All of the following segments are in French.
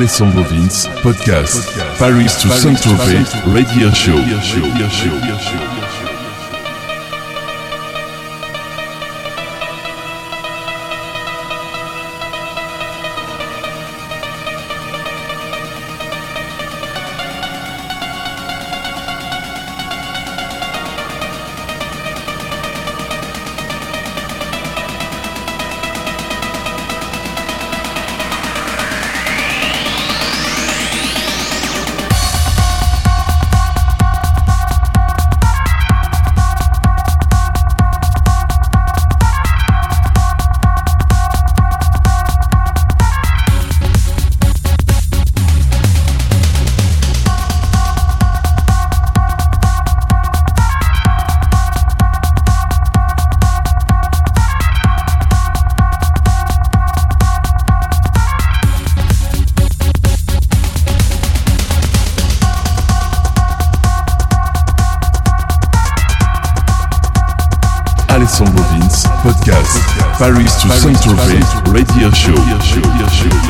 Alessandro Vince, podcast, Paris to Saint-Tropez, radio show. Paris to Saint-Tropez radio show.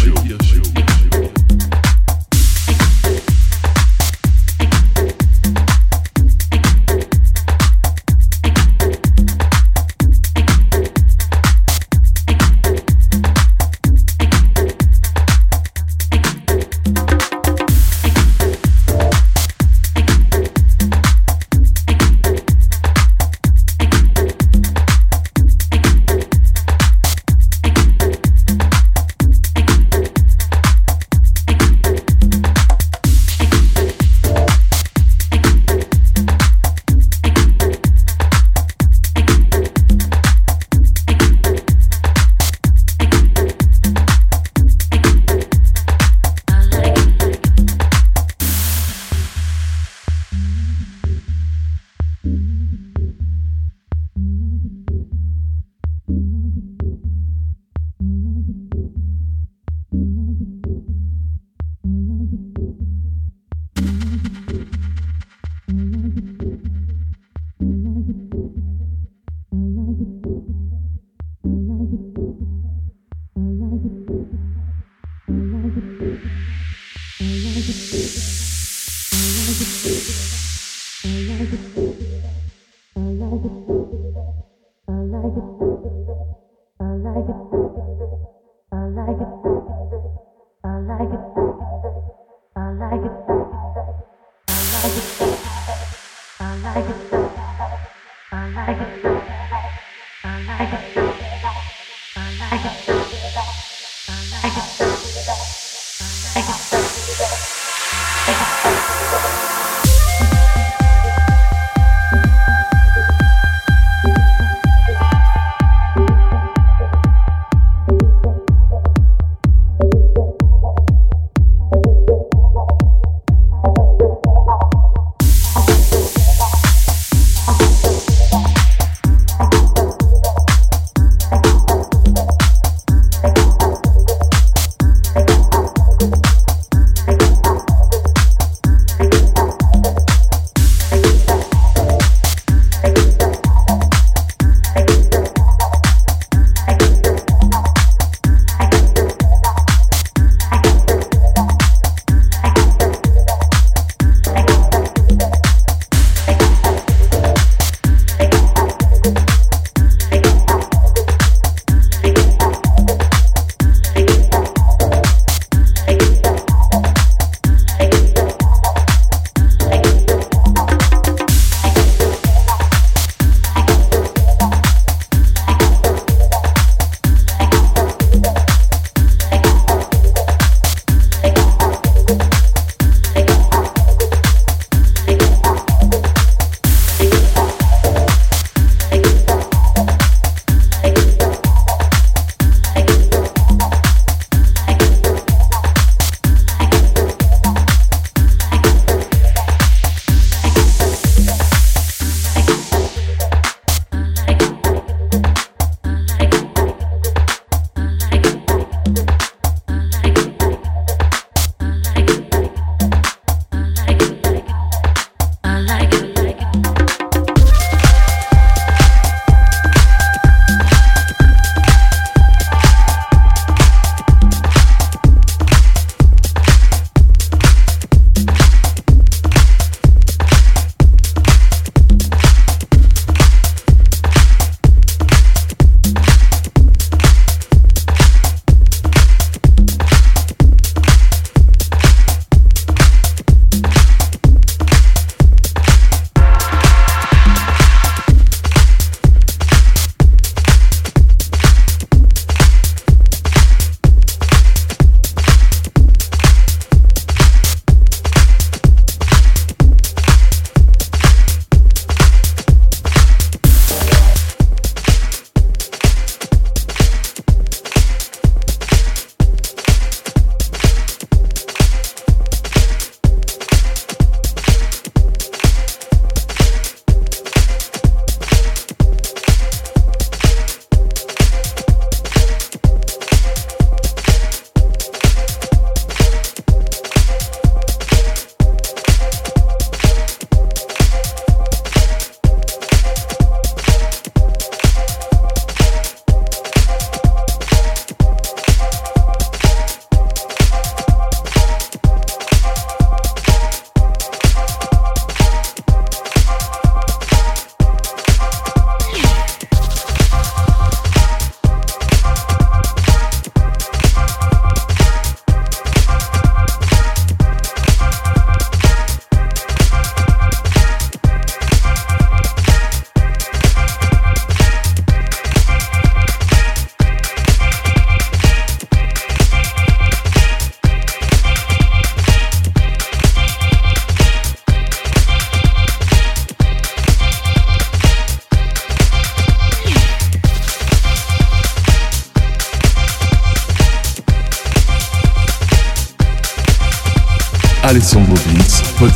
I can't stop. I can't stop.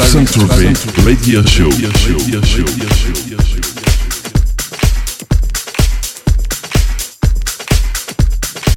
Alessandro Beats, podcast, Paris to Saint-Tropez, Radio Show.